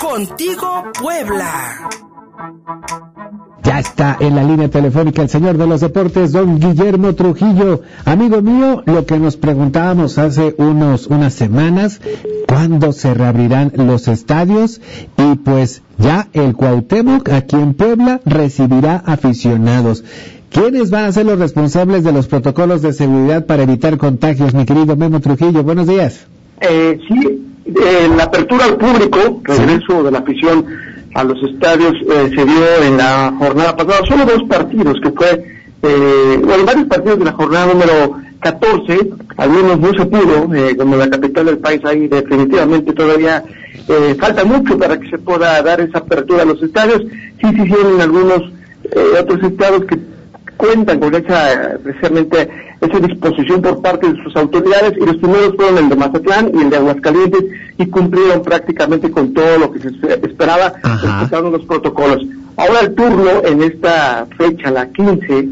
Contigo Puebla. Ya está en la línea telefónica el señor de los deportes, don Guillermo Trujillo. Amigo mío, lo que nos preguntábamos hace unos, unas semanas, ¿cuándo se reabrirán los estadios? Y pues ya el Cuauhtémoc aquí en Puebla recibirá aficionados. ¿Quiénes van a ser los responsables de los protocolos de seguridad para evitar contagios, mi querido Memo Trujillo? Buenos días. Eh, sí, eh, la apertura al público, regreso de la afición a los estadios eh, se dio en la jornada pasada, solo dos partidos, que fue, eh, bueno, varios partidos de la jornada número 14, algunos no se pudo, eh, como la capital del país ahí definitivamente todavía eh, falta mucho para que se pueda dar esa apertura a los estadios, sí se hicieron algunos eh, otros estados que cuentan con esa, precisamente, esa disposición por parte de sus autoridades y los primeros fueron el de Mazatlán y el de Aguascalientes y cumplieron prácticamente con todo lo que se esperaba respetando los protocolos. Ahora el turno en esta fecha, la 15,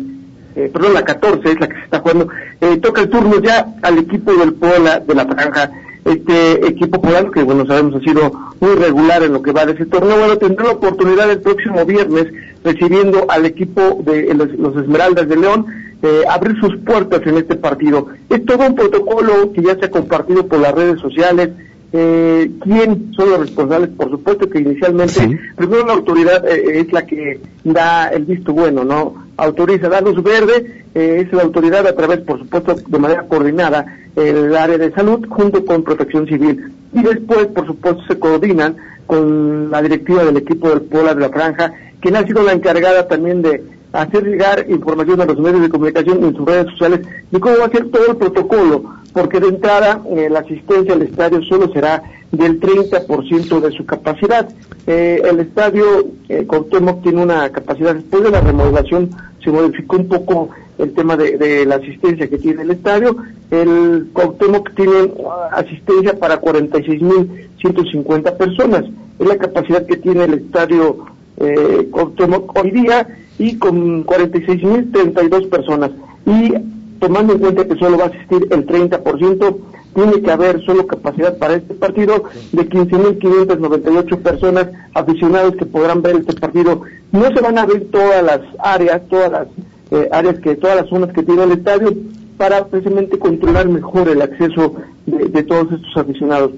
eh, perdón, la 14 es la que se está jugando, eh, toca el turno ya al equipo del Puebla de la Franja este equipo poblano, que bueno sabemos ha sido muy regular en lo que va de ese torneo, bueno, tendrá la oportunidad el próximo viernes, recibiendo al equipo de los, Esmeraldas de León, eh, abrir sus puertas en este partido. Es todo un protocolo que ya se ha compartido por las redes sociales, eh, quién son los responsables, por supuesto que inicialmente, primero la autoridad eh, es la que da el visto bueno, ¿no? Autoriza, da luz verde, eh, es la autoridad a través, por supuesto, de manera coordinada, el área de salud junto con protección civil. Y después, por supuesto, se coordinan con la directiva del equipo del Pola de la Franja, quien ha sido la encargada también de hacer llegar información a los medios de comunicación en sus redes sociales de cómo va a ser todo el protocolo, porque de entrada eh, la asistencia al estadio solo será del 30% de su capacidad. Eh, el estadio eh, tiene una capacidad, después de la remodelación se modificó un poco el tema de, la asistencia que tiene el estadio. El Cuauhtémoc tiene asistencia para 46.150 personas. Es la capacidad que tiene el estadio eh, hoy día y con 46.032 personas. Y tomando en cuenta que solo va a asistir el 30%, tiene que haber solo capacidad para este partido de 15.598 personas aficionados que podrán ver este partido. No se van a ver todas las áreas, todas las eh, áreas que, todas las zonas que tiene el estadio para precisamente controlar mejor el acceso de todos estos aficionados.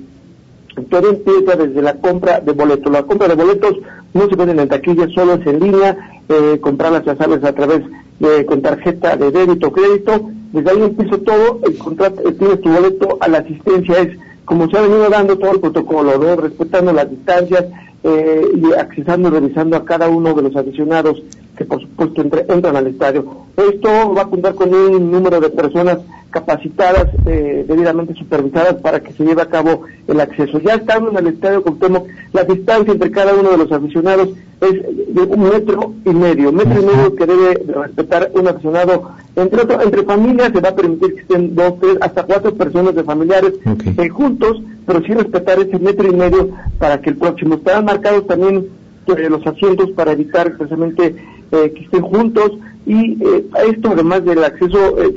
Todo empieza desde la compra de boletos. La compra de boletos no se venden en taquilla, solo es en línea, eh, comprarlas ya sabes a través de con tarjeta de débito o crédito. Desde ahí empieza todo, el contrato, eh, tienes tu boleto, a la asistencia es como se ha venido dando todo el protocolo, respetando las distancias eh, y accesando y revisando a cada uno de los aficionados que por supuesto entran al estadio. Esto va a contar con un número de personas capacitadas, eh, debidamente supervisadas para que se lleve a cabo el acceso. Ya estando en el estadio Cuauhtémoc, la distancia entre cada uno de los aficionados es de un metro y medio, metro y medio que debe respetar un aficionado. Entre otro, entre familias se va a permitir que estén dos, tres, hasta cuatro personas de familiares eh, juntos, pero sí respetar ese metro y medio para que el próximo. Estarán marcados también eh, los asientos para evitar precisamente eh, que estén juntos y eh, esto además del acceso eh,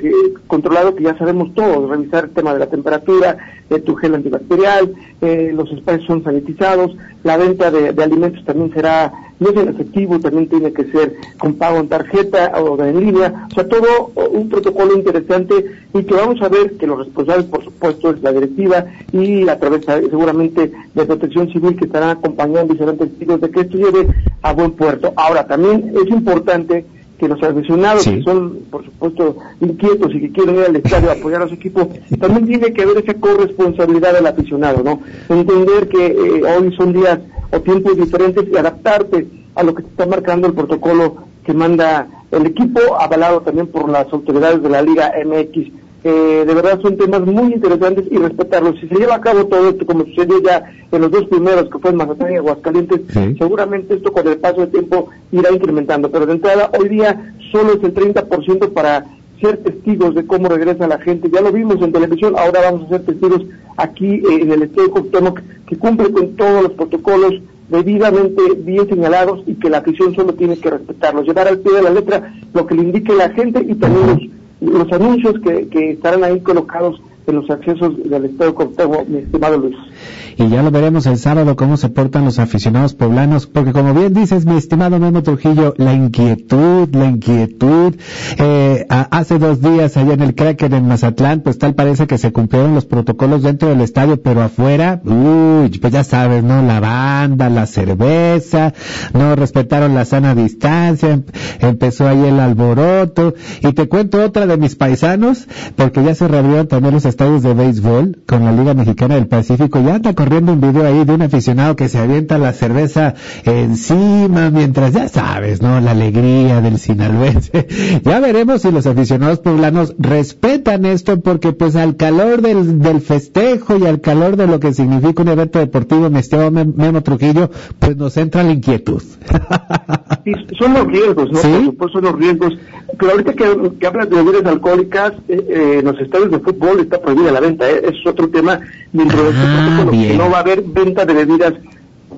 controlado que ya sabemos todos, revisar el tema de la temperatura, de tu gel antibacterial, los espacios son sanitizados, la venta de, alimentos también será, no es en efectivo, también tiene que ser con pago en tarjeta o en línea, o sea, todo un protocolo interesante y que vamos a ver que los responsables, por supuesto, es la directiva y a través seguramente de protección civil que estarán acompañando y serán testigos de que esto lleve a buen puerto. Ahora, también es importante que los aficionados que son, por supuesto, inquietos y que quieren ir al estadio a apoyar a su equipo, también tiene que haber esa corresponsabilidad del aficionado, ¿no? Entender que eh, hoy son días o tiempos diferentes y adaptarte a lo que está marcando el protocolo que manda el equipo, avalado también por las autoridades de la Liga MX eh, de verdad son temas muy interesantes y respetarlos. Si se lleva a cabo todo esto como sucedió ya en los dos primeros, que fue en Mazatlán y Aguascalientes, seguramente esto con el paso del tiempo irá incrementando. Pero de entrada, hoy día solo es el 30% para ser testigos de cómo regresa la gente. Ya lo vimos en televisión, ahora vamos a ser testigos aquí eh, en el Estado Coctemoc, que cumple con todos los protocolos debidamente bien señalados y que la afición solo tiene que respetarlos, llevar al pie de la letra lo que le indique la gente y también los los anuncios que, que estarán ahí colocados en los accesos del Estado Cortego, mi estimado Luis. Y ya lo veremos el sábado cómo se portan los aficionados poblanos, porque como bien dices, mi estimado Memo Trujillo, la inquietud, la inquietud, eh, hace dos días allá en el Cracker en Mazatlán, pues tal parece que se cumplieron los protocolos dentro del estadio, pero afuera, uy, pues ya sabes, ¿no? La banda, la cerveza, no respetaron la sana distancia, em, empezó ahí el alboroto, y te cuento otra de mis paisanos, porque ya se reabrieron también los estadios de béisbol con la Liga Mexicana del Pacífico. Ya anda corriendo un video ahí de un aficionado que se avienta la cerveza encima mientras ya sabes, ¿no? La alegría del sinaloense. ya veremos si los aficionados poblanos respetan esto porque pues al calor del, del festejo y al calor de lo que significa un evento deportivo, mi estimado Memo Trujillo, pues nos entra la inquietud. son los riesgos, ¿no? Por supuesto son los riesgos. Pero ahorita que, que hablas de bebidas alcohólicas, eh, eh, en los estadios de fútbol está prohibida la venta, ¿eh? es otro tema dentro de este ah, que no va a haber venta de bebidas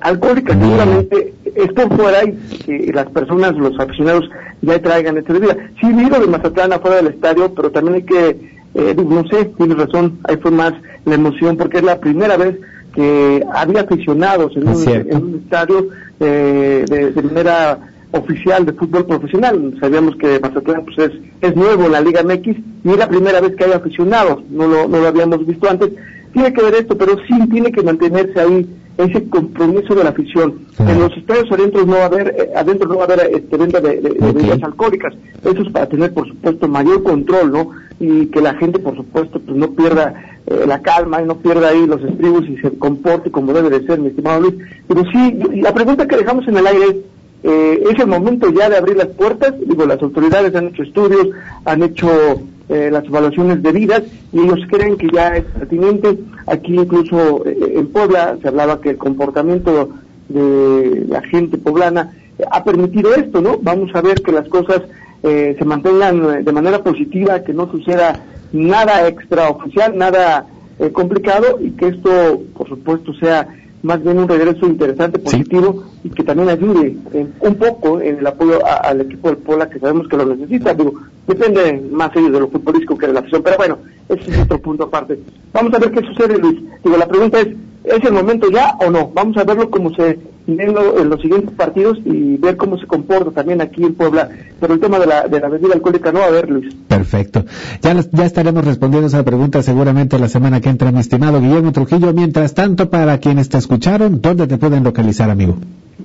alcohólicas. Seguramente esto fuera y que las personas, los aficionados ya traigan esta bebida. Sí, vino de Mazatlán afuera del estadio, pero también hay que, eh, no sé, tienes razón, ahí fue más la emoción porque es la primera vez que había aficionados en, un, estadio eh, de, de manera oficial de fútbol profesional. Sabíamos que Mazatlán pues, es, es nuevo en la Liga MX y es la primera vez que hay aficionados, no lo, no lo habíamos visto antes. Tiene que ver esto, pero sí tiene que mantenerse ahí ese compromiso de la afición. En los estadios adentro no va a haber, eh, adentro no va a haber este, venta de, bebidas alcohólicas. Eso es para tener, por supuesto, mayor control, ¿no? Y que la gente, por supuesto, pues no pierda eh, la calma y no pierda ahí los estribos y se comporte como debe de ser, mi estimado Luis. Pero sí, la pregunta que dejamos en el aire es, eh, es el momento ya de abrir las puertas. Digo, las autoridades han hecho estudios, han hecho eh, las evaluaciones debidas y ellos creen que ya es pertinente. Aquí incluso eh, en Puebla se hablaba que el comportamiento de la gente poblana ha permitido esto, ¿no? Vamos a ver que las cosas se mantengan de manera positiva, que no suceda nada extraoficial, nada complicado y que esto, por supuesto, sea más bien un regreso interesante, positivo y que también ayude un poco en el apoyo al equipo del Pola, que sabemos que lo necesita. Digo, depende más ellos de lo futbolístico que de la afición, pero bueno, ese es otro punto aparte. Vamos a ver qué sucede, Luis. Digo, la pregunta es, ¿es el momento ya o no? Vamos a verlo como se en los siguientes partidos y ver cómo se comporta también aquí en Puebla. Pero el tema de la, de la bebida alcohólica no, a ver, Luis. Perfecto. Ya, ya estaremos respondiendo esa pregunta seguramente la semana que entra, mi estimado Guillermo Trujillo. Mientras tanto, para quienes te escucharon, ¿dónde te pueden localizar, amigo?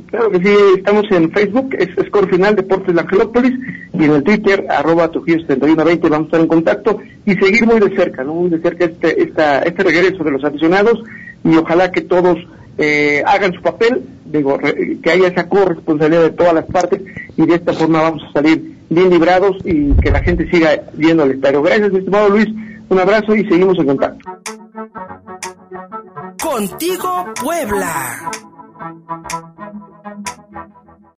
Claro que sí, estamos en Facebook, es Score Final Deportes La Angelópolis, y en el Twitter, arroba Trujillo 7120, vamos a estar en contacto y seguir muy de cerca, ¿no? Muy de cerca este, esta, este regreso de los aficionados y ojalá que todos eh, hagan su papel, digo, que haya esa corresponsabilidad de todas las partes y de esta forma vamos a salir bien librados y que la gente siga viendo el estadio. Gracias, mi estimado Luis, un abrazo y seguimos en contacto. Contigo, Puebla.